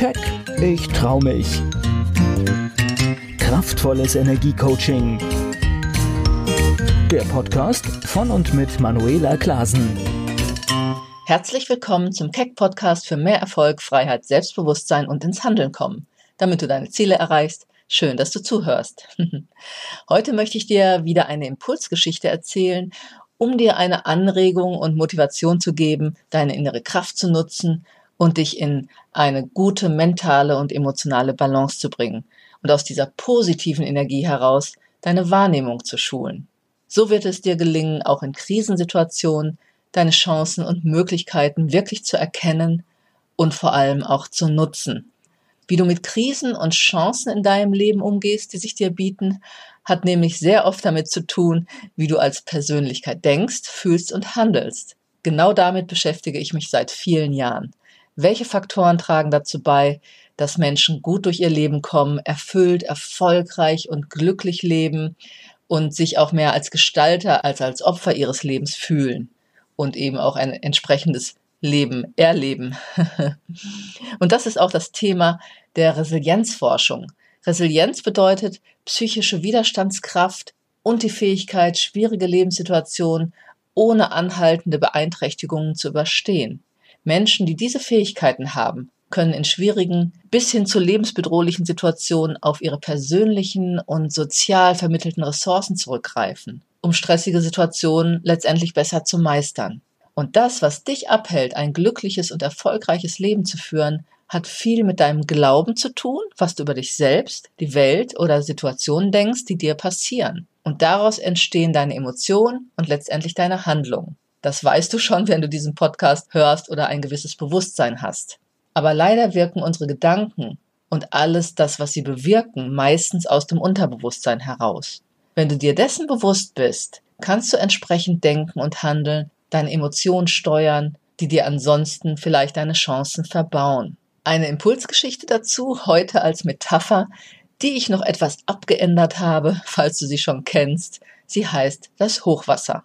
Keck, ich trau mich. Kraftvolles Energiecoaching. Der Podcast von und mit Manuela Klasen. Herzlich willkommen zum Keck Podcast für mehr Erfolg, Freiheit, Selbstbewusstsein und ins Handeln kommen, damit du deine Ziele erreichst. Schön, dass du zuhörst. Heute möchte ich dir wieder eine Impulsgeschichte erzählen, um dir eine Anregung und Motivation zu geben, deine innere Kraft zu nutzen und dich in eine gute mentale und emotionale Balance zu bringen und aus dieser positiven Energie heraus deine Wahrnehmung zu schulen. So wird es dir gelingen, auch in Krisensituationen deine Chancen und Möglichkeiten wirklich zu erkennen und vor allem auch zu nutzen. Wie du mit Krisen und Chancen in deinem Leben umgehst, die sich dir bieten, hat nämlich sehr oft damit zu tun, wie du als Persönlichkeit denkst, fühlst und handelst. Genau damit beschäftige ich mich seit vielen Jahren. Welche Faktoren tragen dazu bei, dass Menschen gut durch ihr Leben kommen, erfüllt, erfolgreich und glücklich leben und sich auch mehr als Gestalter als als Opfer ihres Lebens fühlen und eben auch ein entsprechendes Leben erleben. und das ist auch das Thema der Resilienzforschung. Resilienz bedeutet psychische Widerstandskraft und die Fähigkeit, schwierige Lebenssituationen ohne anhaltende Beeinträchtigungen zu überstehen. Menschen, die diese Fähigkeiten haben, können in schwierigen bis hin zu lebensbedrohlichen Situationen auf ihre persönlichen und sozial vermittelten Ressourcen zurückgreifen, um stressige Situationen letztendlich besser zu meistern. Und das, was dich abhält, ein glückliches und erfolgreiches Leben zu führen, hat viel mit deinem Glauben zu tun, was du über dich selbst, die Welt oder Situationen denkst, die dir passieren. Und daraus entstehen deine Emotionen und letztendlich deine Handlungen. Das weißt du schon, wenn du diesen Podcast hörst oder ein gewisses Bewusstsein hast. Aber leider wirken unsere Gedanken und alles das, was sie bewirken, meistens aus dem Unterbewusstsein heraus. Wenn du dir dessen bewusst bist, kannst du entsprechend denken und handeln, deine Emotionen steuern, die dir ansonsten vielleicht deine Chancen verbauen. Eine Impulsgeschichte dazu, heute als Metapher, die ich noch etwas abgeändert habe, falls du sie schon kennst. Sie heißt das Hochwasser.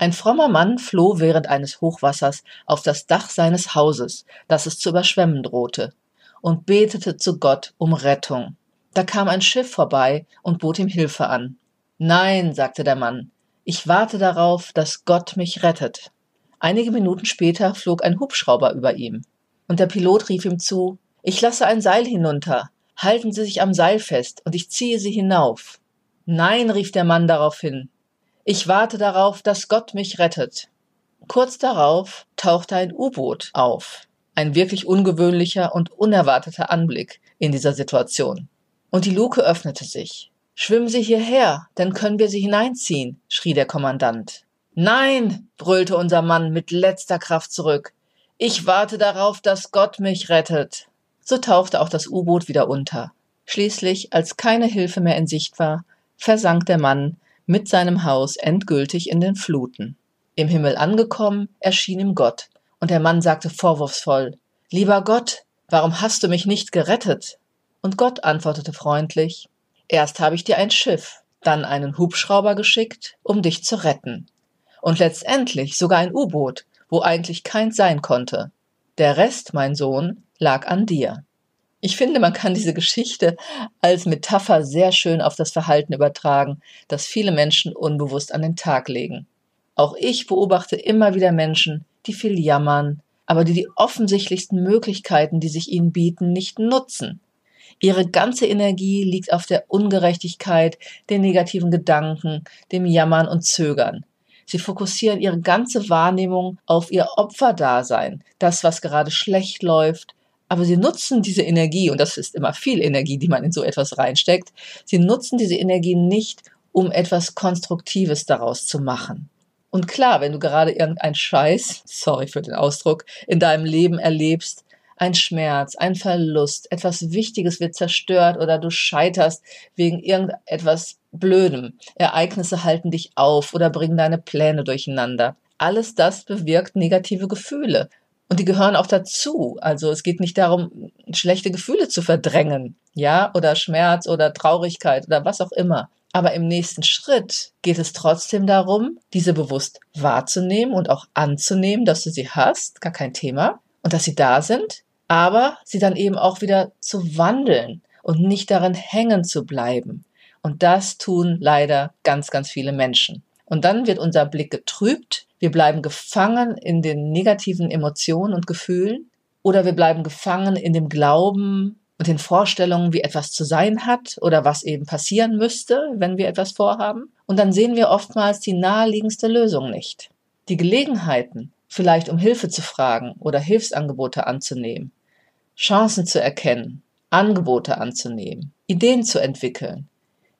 Ein frommer Mann floh während eines Hochwassers auf das Dach seines Hauses, das es zu überschwemmen drohte, und betete zu Gott um Rettung. Da kam ein Schiff vorbei und bot ihm Hilfe an. Nein, sagte der Mann, ich warte darauf, dass Gott mich rettet. Einige Minuten später flog ein Hubschrauber über ihm, und der Pilot rief ihm zu Ich lasse ein Seil hinunter, halten Sie sich am Seil fest, und ich ziehe Sie hinauf. Nein, rief der Mann daraufhin, ich warte darauf, dass Gott mich rettet. Kurz darauf tauchte ein U-Boot auf. Ein wirklich ungewöhnlicher und unerwarteter Anblick in dieser Situation. Und die Luke öffnete sich. Schwimmen Sie hierher, dann können wir Sie hineinziehen, schrie der Kommandant. Nein, brüllte unser Mann mit letzter Kraft zurück. Ich warte darauf, dass Gott mich rettet. So tauchte auch das U-Boot wieder unter. Schließlich, als keine Hilfe mehr in Sicht war, versank der Mann mit seinem Haus endgültig in den Fluten. Im Himmel angekommen, erschien ihm Gott, und der Mann sagte vorwurfsvoll Lieber Gott, warum hast du mich nicht gerettet? Und Gott antwortete freundlich Erst habe ich dir ein Schiff, dann einen Hubschrauber geschickt, um dich zu retten. Und letztendlich sogar ein U-Boot, wo eigentlich keins sein konnte. Der Rest, mein Sohn, lag an dir. Ich finde, man kann diese Geschichte als Metapher sehr schön auf das Verhalten übertragen, das viele Menschen unbewusst an den Tag legen. Auch ich beobachte immer wieder Menschen, die viel jammern, aber die die offensichtlichsten Möglichkeiten, die sich ihnen bieten, nicht nutzen. Ihre ganze Energie liegt auf der Ungerechtigkeit, den negativen Gedanken, dem Jammern und Zögern. Sie fokussieren ihre ganze Wahrnehmung auf ihr Opferdasein, das, was gerade schlecht läuft, aber sie nutzen diese Energie, und das ist immer viel Energie, die man in so etwas reinsteckt, sie nutzen diese Energie nicht, um etwas Konstruktives daraus zu machen. Und klar, wenn du gerade irgendein Scheiß, sorry für den Ausdruck, in deinem Leben erlebst, ein Schmerz, ein Verlust, etwas Wichtiges wird zerstört oder du scheiterst wegen irgendetwas Blödem. Ereignisse halten dich auf oder bringen deine Pläne durcheinander. Alles das bewirkt negative Gefühle. Und die gehören auch dazu. Also es geht nicht darum, schlechte Gefühle zu verdrängen, ja, oder Schmerz oder Traurigkeit oder was auch immer. Aber im nächsten Schritt geht es trotzdem darum, diese bewusst wahrzunehmen und auch anzunehmen, dass du sie hast, gar kein Thema, und dass sie da sind, aber sie dann eben auch wieder zu wandeln und nicht darin hängen zu bleiben. Und das tun leider ganz, ganz viele Menschen. Und dann wird unser Blick getrübt, wir bleiben gefangen in den negativen Emotionen und Gefühlen oder wir bleiben gefangen in dem Glauben und den Vorstellungen, wie etwas zu sein hat oder was eben passieren müsste, wenn wir etwas vorhaben. Und dann sehen wir oftmals die naheliegendste Lösung nicht. Die Gelegenheiten, vielleicht um Hilfe zu fragen oder Hilfsangebote anzunehmen, Chancen zu erkennen, Angebote anzunehmen, Ideen zu entwickeln,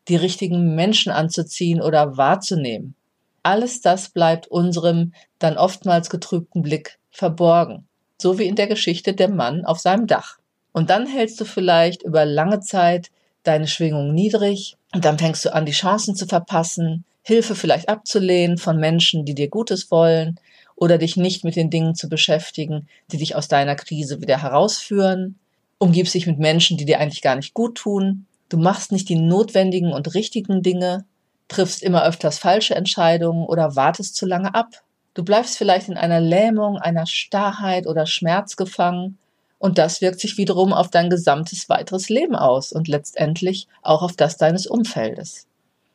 die richtigen Menschen anzuziehen oder wahrzunehmen. Alles das bleibt unserem dann oftmals getrübten Blick verborgen, so wie in der Geschichte der Mann auf seinem Dach. Und dann hältst du vielleicht über lange Zeit deine Schwingung niedrig und dann fängst du an, die Chancen zu verpassen, Hilfe vielleicht abzulehnen von Menschen, die dir Gutes wollen oder dich nicht mit den Dingen zu beschäftigen, die dich aus deiner Krise wieder herausführen. Umgibst dich mit Menschen, die dir eigentlich gar nicht gut tun. Du machst nicht die notwendigen und richtigen Dinge, triffst immer öfters falsche Entscheidungen oder wartest zu lange ab. Du bleibst vielleicht in einer Lähmung, einer Starrheit oder Schmerz gefangen und das wirkt sich wiederum auf dein gesamtes weiteres Leben aus und letztendlich auch auf das deines Umfeldes.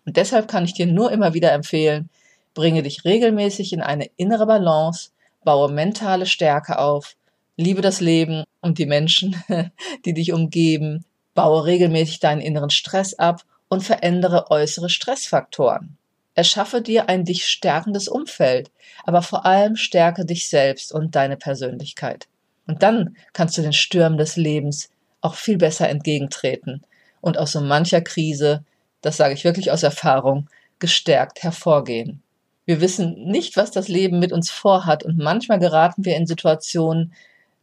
Und deshalb kann ich dir nur immer wieder empfehlen, bringe dich regelmäßig in eine innere Balance, baue mentale Stärke auf, liebe das Leben und die Menschen, die dich umgeben, baue regelmäßig deinen inneren Stress ab und verändere äußere Stressfaktoren. Erschaffe dir ein dich stärkendes Umfeld, aber vor allem stärke dich selbst und deine Persönlichkeit. Und dann kannst du den Stürmen des Lebens auch viel besser entgegentreten und aus so mancher Krise, das sage ich wirklich aus Erfahrung, gestärkt hervorgehen. Wir wissen nicht, was das Leben mit uns vorhat und manchmal geraten wir in Situationen,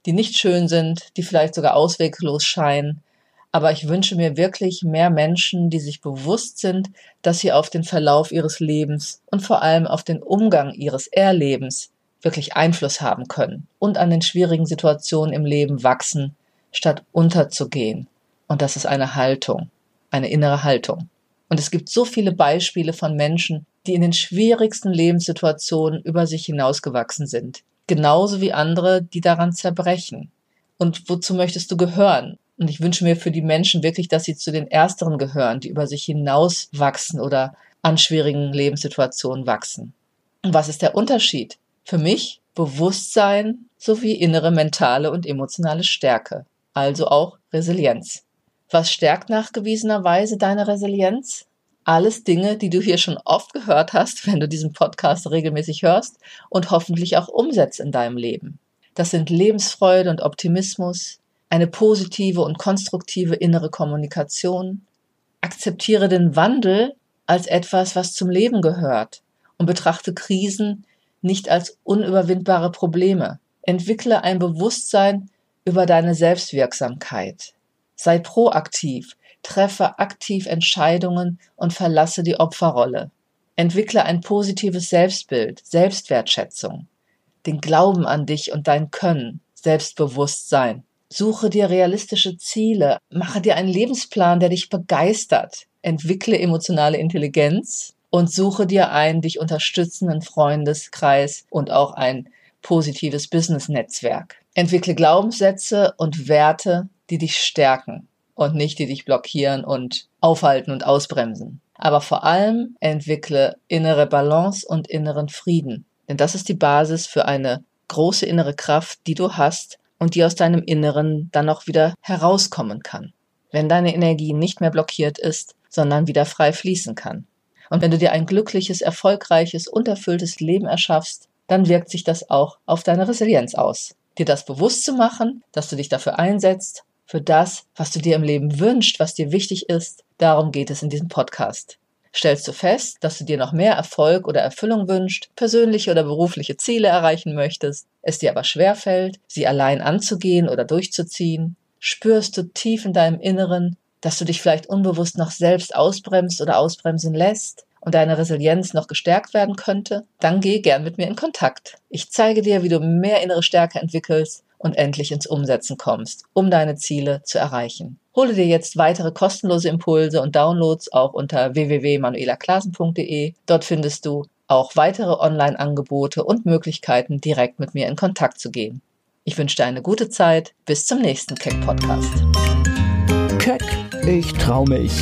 die nicht schön sind, die vielleicht sogar ausweglos scheinen. Aber ich wünsche mir wirklich mehr Menschen, die sich bewusst sind, dass sie auf den Verlauf ihres Lebens und vor allem auf den Umgang ihres Erlebens wirklich Einfluss haben können und an den schwierigen Situationen im Leben wachsen, statt unterzugehen. Und das ist eine Haltung, eine innere Haltung. Und es gibt so viele Beispiele von Menschen, die in den schwierigsten Lebenssituationen über sich hinausgewachsen sind. Genauso wie andere, die daran zerbrechen. Und wozu möchtest du gehören? Und ich wünsche mir für die Menschen wirklich, dass sie zu den Ersteren gehören, die über sich hinauswachsen oder an schwierigen Lebenssituationen wachsen. Und was ist der Unterschied? Für mich Bewusstsein sowie innere mentale und emotionale Stärke, also auch Resilienz. Was stärkt nachgewiesenerweise deine Resilienz? Alles Dinge, die du hier schon oft gehört hast, wenn du diesen Podcast regelmäßig hörst und hoffentlich auch umsetzt in deinem Leben. Das sind Lebensfreude und Optimismus, eine positive und konstruktive innere Kommunikation. Akzeptiere den Wandel als etwas, was zum Leben gehört und betrachte Krisen nicht als unüberwindbare Probleme. Entwickle ein Bewusstsein über deine Selbstwirksamkeit. Sei proaktiv, treffe aktiv Entscheidungen und verlasse die Opferrolle. Entwickle ein positives Selbstbild, Selbstwertschätzung, den Glauben an dich und dein Können, Selbstbewusstsein. Suche dir realistische Ziele, mache dir einen Lebensplan, der dich begeistert, entwickle emotionale Intelligenz und suche dir einen dich unterstützenden Freundeskreis und auch ein positives Business-Netzwerk. Entwickle Glaubenssätze und Werte, die dich stärken und nicht die dich blockieren und aufhalten und ausbremsen. Aber vor allem entwickle innere Balance und inneren Frieden. Denn das ist die Basis für eine große innere Kraft, die du hast und die aus deinem Inneren dann auch wieder herauskommen kann. Wenn deine Energie nicht mehr blockiert ist, sondern wieder frei fließen kann. Und wenn du dir ein glückliches, erfolgreiches, unterfülltes Leben erschaffst, dann wirkt sich das auch auf deine Resilienz aus. Dir das bewusst zu machen, dass du dich dafür einsetzt, für das, was du dir im Leben wünschst, was dir wichtig ist, darum geht es in diesem Podcast. Stellst du fest, dass du dir noch mehr Erfolg oder Erfüllung wünschst, persönliche oder berufliche Ziele erreichen möchtest, es dir aber schwerfällt, sie allein anzugehen oder durchzuziehen? Spürst du tief in deinem Inneren, dass du dich vielleicht unbewusst noch selbst ausbremst oder ausbremsen lässt und deine Resilienz noch gestärkt werden könnte, dann geh gern mit mir in Kontakt. Ich zeige dir, wie du mehr innere Stärke entwickelst und endlich ins Umsetzen kommst, um deine Ziele zu erreichen. Hole dir jetzt weitere kostenlose Impulse und Downloads auch unter www.manuelaklasen.de. Dort findest du auch weitere Online-Angebote und Möglichkeiten, direkt mit mir in Kontakt zu gehen. Ich wünsche dir eine gute Zeit. Bis zum nächsten Keck Podcast. Keck, ich trau mich.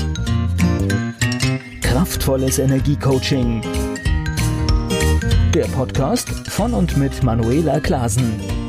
Kraftvolles Energiecoaching. Der Podcast von und mit Manuela Klasen.